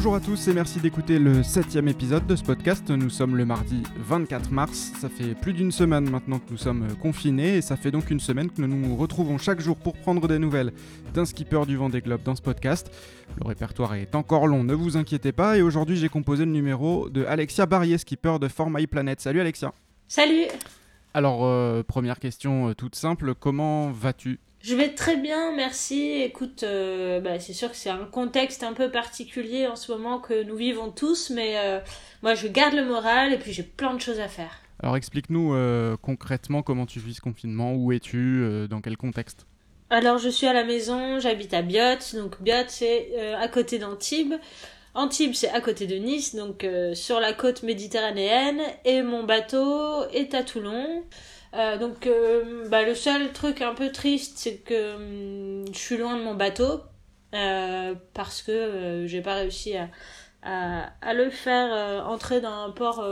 Bonjour à tous et merci d'écouter le septième épisode de ce podcast. Nous sommes le mardi 24 mars. Ça fait plus d'une semaine maintenant que nous sommes confinés et ça fait donc une semaine que nous nous retrouvons chaque jour pour prendre des nouvelles d'un skipper du Vendée Globe dans ce podcast. Le répertoire est encore long, ne vous inquiétez pas. Et aujourd'hui, j'ai composé le numéro de Alexia Barrier, skipper de For My Planet. Salut Alexia. Salut. Alors, euh, première question euh, toute simple, comment vas-tu? Je vais très bien, merci. Écoute, euh, bah, c'est sûr que c'est un contexte un peu particulier en ce moment que nous vivons tous, mais euh, moi je garde le moral et puis j'ai plein de choses à faire. Alors explique-nous euh, concrètement comment tu vis ce confinement, où es-tu, dans quel contexte? Alors je suis à la maison, j'habite à Biot, donc Biot c'est à côté d'Antibes. Antibes c'est à côté de Nice, donc sur la côte méditerranéenne, et mon bateau est à Toulon. Euh, donc, euh, bah, le seul truc un peu triste, c'est que hum, je suis loin de mon bateau euh, parce que j'ai pas réussi à, le faire entrer dans un port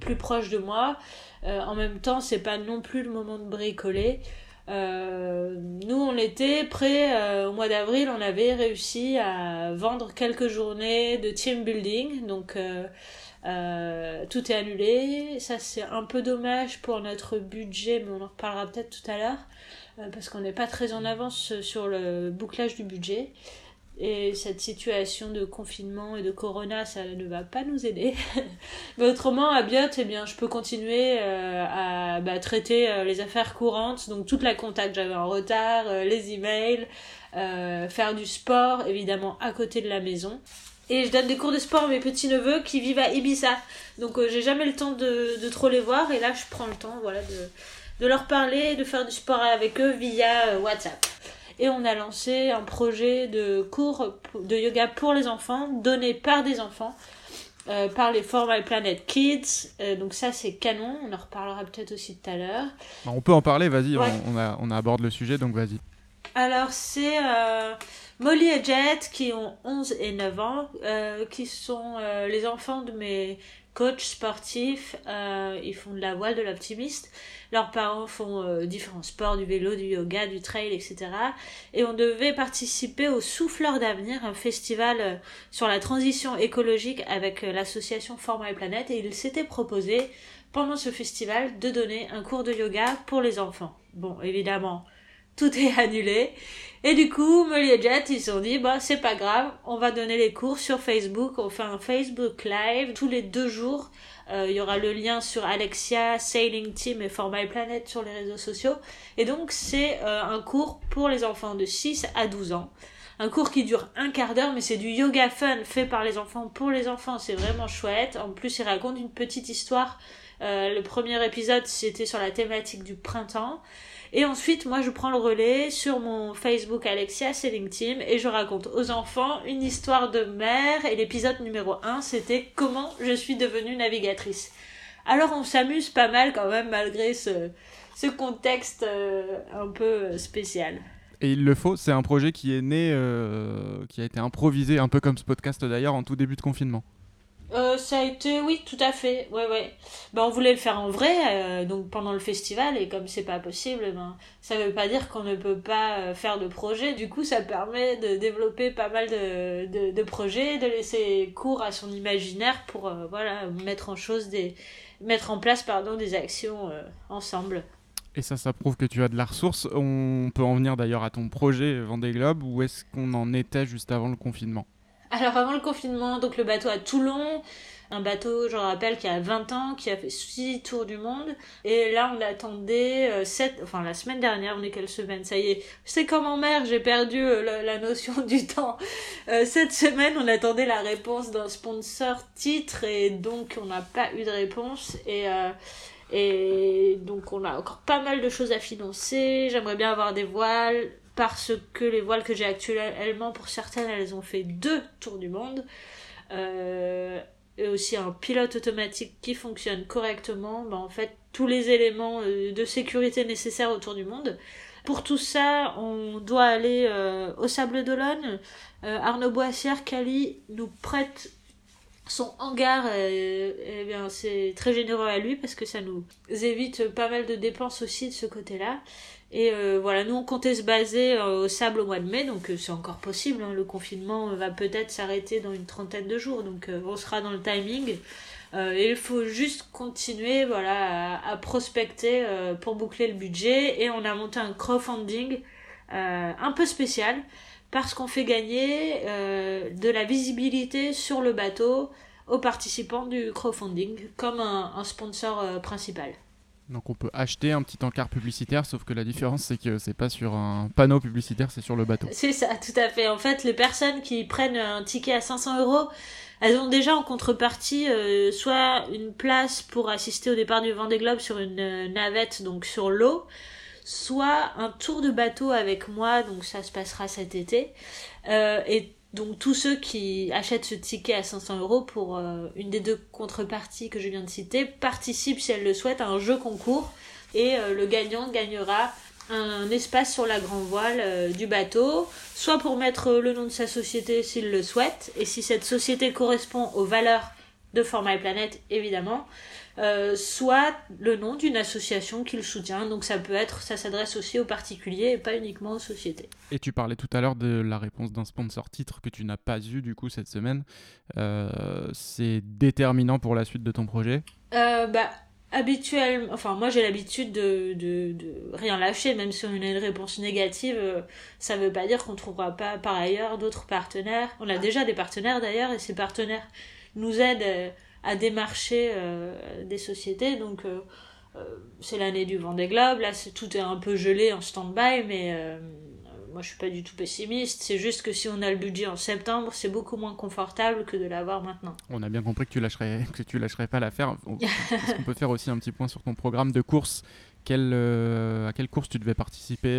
plus proche de moi. en même temps, c'est pas non plus le moment de bricoler. nous, on était prêts au mois d'avril, on avait réussi à vendre quelques journées de team building, donc euh, tout est annulé. Ça, c'est un peu dommage pour notre budget, mais on en reparlera peut-être tout à l'heure, euh, parce qu'on n'est pas très en avance sur le bouclage du budget. Et cette situation de confinement et de corona, ça ne va pas nous aider. mais autrement, à Biot, eh bien, je peux continuer euh, à bah, traiter les affaires courantes, donc toute la contact j'avais en retard, les emails, faire du sport, évidemment, à côté de la maison. Et je donne des cours de sport à mes petits-neveux qui vivent à Ibiza. Donc euh, j'ai jamais le temps de, de, trop les voir. Et là, je prends le temps voilà, de, de leur parler, de faire du sport avec eux via euh, WhatsApp. Et on a lancé un projet de cours de yoga pour les enfants, donné par des enfants, euh, par les For My Planet Kids. Euh, donc ça, c'est canon. On en reparlera peut-être aussi tout à l'heure. Bah, on peut en parler, vas-y. On, on, a, on aborde le sujet, donc vas-y. Alors, c'est... Euh, Molly et Jet, qui ont 11 et 9 ans, euh, qui sont euh, les enfants de mes coachs sportifs. Ils font de la voile, de l'optimiste. Leurs parents font différents sports, du vélo, du yoga, du trail, etc. Et on devait participer au Souffleur d'avenir, un festival sur la transition écologique avec l'association Forma et Planète. Et il s'était proposé, pendant ce festival, de donner un cours de yoga pour les enfants. Bon, évidemment, tout est annulé. Et du coup, Molly et Jet, ils se sont dit, bah, c'est pas grave, on va donner les cours sur Facebook, on fait un Facebook Live tous les deux jours. Euh, il y aura le lien sur Alexia, Sailing Team et For My Planet sur les réseaux sociaux. Et donc, c'est euh, un cours pour les enfants de 6 à 12 ans. Un cours qui dure un quart d'heure, mais c'est du yoga fun fait par les enfants pour les enfants. C'est vraiment chouette. En plus, il raconte une petite histoire. Euh, le premier épisode, c'était sur la thématique du printemps. Et ensuite, moi, je prends le relais sur mon Facebook Alexia Selling Team et je raconte aux enfants une histoire de mer. Et l'épisode numéro 1, c'était comment je suis devenue navigatrice. Alors, on s'amuse pas mal quand même malgré ce, ce contexte euh, un peu spécial. Et il le faut, c'est un projet qui est né, euh, qui a été improvisé, un peu comme ce podcast d'ailleurs, en tout début de confinement. Ça a été, oui, tout à fait. Ouais, ouais. Ben, on voulait le faire en vrai, euh, donc pendant le festival, et comme c'est pas possible, ben, ça veut pas dire qu'on ne peut pas euh, faire de projet. Du coup, ça permet de développer pas mal de, de, de projets, de laisser cours à son imaginaire pour, euh, voilà, mettre en chose des, mettre en place, pardon, des actions ensemble. Et ça, ça prouve que tu as de la ressource. On peut en venir d'ailleurs à ton projet Vendée Globe. Où est-ce qu'on en était juste avant le confinement? Alors avant le confinement, donc le bateau à Toulon, un bateau, je rappelle, qui a 20 ans, qui a fait 6 tours du monde. Et là, on attendait euh, 7, enfin la semaine dernière, on est quelle semaine? Ça y est, c'est comme en mer, j'ai perdu euh, la, notion du temps. Euh, cette semaine, on attendait la réponse d'un sponsor titre et donc on n'a pas eu de réponse. Et, euh, et donc on a encore pas mal de choses à financer. J'aimerais bien avoir des voiles parce que les voiles que j'ai actuellement, pour certaines, elles ont fait deux tours du monde. Euh, et aussi un pilote automatique qui fonctionne correctement. Ben, en fait, tous les éléments euh, de sécurité nécessaires autour du monde. Pour tout ça, on doit aller euh, au Sable d'Olonne. Arnaud Boissière, Cali, nous prête son hangar, eh bien, c'est très généreux à lui parce que ça nous évite pas mal de dépenses aussi de ce côté-là. Et euh, voilà, nous on comptait se baser euh, au sable au mois de mai, donc euh, c'est encore possible. Hein. le confinement va peut-être s'arrêter dans une trentaine de jours, donc on sera dans le timing. il faut juste continuer voilà, à, prospecter pour boucler le budget. Et on a monté un crowdfunding un peu spécial parce qu'on fait gagner de la visibilité sur le bateau aux participants du crowdfunding comme un sponsor principal. Donc on peut acheter un petit encart publicitaire, sauf que la différence c'est que c'est pas sur un panneau publicitaire, c'est sur le bateau. C'est ça, tout à fait. En fait, les personnes qui prennent un ticket à 500 euros, elles ont déjà en contrepartie euh, soit une place pour assister au départ du Vendée Globe sur une euh, navette, donc sur l'eau, soit un tour de bateau avec moi, donc ça se passera cet été. Euh, donc tous ceux qui achètent ce ticket à 500 euros pour euh, une des deux contreparties que je viens de citer participent si elles le souhaitent à un jeu concours. Et euh, le gagnant gagnera un espace sur la grand voile euh, du bateau, soit pour mettre le nom de sa société s'il le souhaite, et si cette société correspond aux valeurs de Format et Planète évidemment, euh, soit le nom d'une association qu'il soutient. Donc ça peut être, ça s'adresse aussi aux particuliers et pas uniquement aux sociétés. Et tu parlais tout à l'heure de la réponse d'un sponsor titre que tu n'as pas eu du coup cette semaine. Euh, c'est déterminant pour la suite de ton projet? Euh, Bah habituellement, enfin moi j'ai l'habitude de, de, de, rien lâcher, même si on a une réponse négative, ça veut pas dire qu'on trouvera pas par ailleurs d'autres partenaires. On a déjà des partenaires d'ailleurs et ces partenaires nous aident à démarcher euh, des sociétés. Donc, euh, euh, c'est l'année du Vendée Globe. Là, tout est un peu gelé en stand-by, mais moi, je suis pas du tout pessimiste. C'est juste que si on a le budget en septembre, c'est beaucoup moins confortable que de l'avoir maintenant. On a bien compris que tu lâcherais, que tu lâcherais pas l'affaire. Est-ce qu'on peut faire aussi un petit point sur ton programme de course? Quelle, À quelle course tu devais participer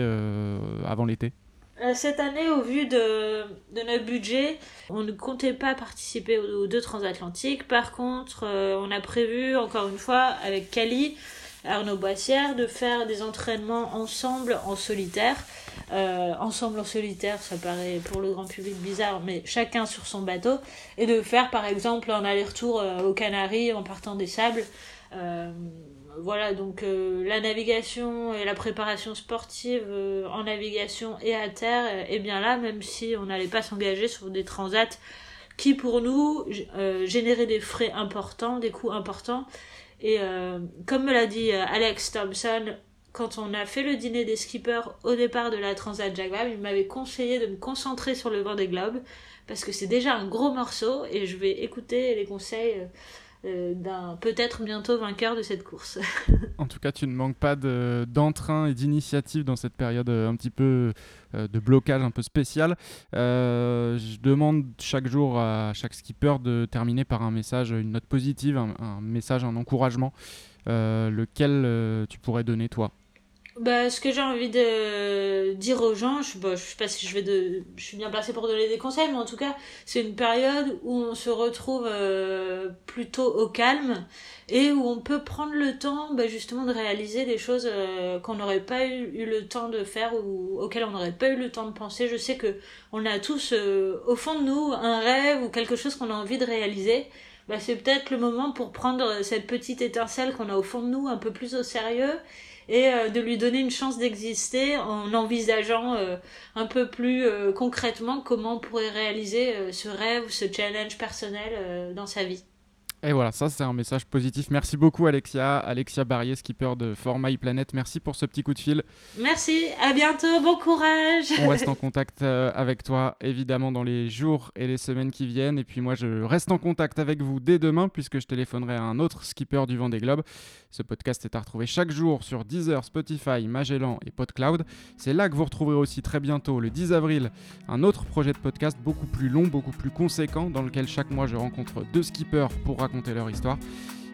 avant l'été? euh, cette année, au vu de, de, notre budget, on ne comptait pas participer aux, deux transatlantiques. Par contre, euh, on a prévu, encore une fois, avec Cali, Arnaud Boissière, de faire des entraînements ensemble en solitaire. Euh, ensemble en solitaire, ça paraît pour le grand public bizarre, mais chacun sur son bateau. Et de faire, par exemple, un aller-retour aux Canaries en partant des sables voilà, donc euh, la navigation et la préparation sportive euh, en navigation et à terre est eh bien là, même si on n'allait pas s'engager sur des transats qui pour nous euh, généraient des frais importants, des coûts importants. Et comme me l'a dit Alex Thompson, quand on a fait le dîner des skippers au départ de la Transat Jacques il m'avait conseillé de me concentrer sur le vent des globes parce que c'est déjà un gros morceau et je vais écouter les conseils euh, d'un peut-être bientôt vainqueur de cette course. en tout cas, tu ne manques pas d'entrain et d'initiative dans cette période euh, un petit peu euh, de blocage un peu spécial. je demande chaque jour à chaque skipper de terminer par un message, une note positive, un message, un encouragement, lequel tu pourrais donner toi? Bah, ce que j'ai envie de dire aux gens, je, bah, je sais pas si je vais de, je suis bien placée pour donner des conseils, mais en tout cas, c'est une période où on se retrouve euh, plutôt au calme et où on peut prendre le temps, bah, justement, de réaliser des choses euh, qu'on n'aurait pas eu, le temps de faire ou auxquelles on n'aurait pas eu le temps de penser. Je sais que on a tous euh, au fond de nous un rêve ou quelque chose qu'on a envie de réaliser. Bah, c'est peut-être le moment pour prendre cette petite étincelle qu'on a au fond de nous un peu plus au sérieux et euh, de lui donner une chance d'exister en envisageant euh, un peu plus euh, concrètement comment on pourrait réaliser ce rêve ou ce challenge personnel dans sa vie. Et voilà, ça c'est un message positif. Merci beaucoup Alexia, Alexia Barrier, skipper de Format Planet. Merci pour ce petit coup de fil. Merci, à bientôt, bon courage. On reste en contact euh, avec toi évidemment dans les jours et les semaines qui viennent. Et puis moi je reste en contact avec vous dès demain puisque je téléphonerai à un autre skipper du Vendée Globe. Ce podcast est à retrouver chaque jour sur Deezer, Spotify, Magellan et PodCloud. C'est là que vous retrouverez aussi très bientôt, le 10 avril, un autre projet de podcast beaucoup plus long, beaucoup plus conséquent dans lequel chaque mois je rencontre deux skippers pour leur histoire.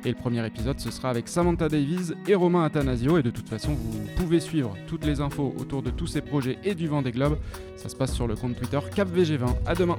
Et le premier épisode, ce sera avec Samantha Davies et Romain Athanasio. Et de toute façon, vous pouvez suivre toutes les infos autour de tous ces projets et du vent des globes. Ça se passe sur le compte Twitter CapVG20. À demain!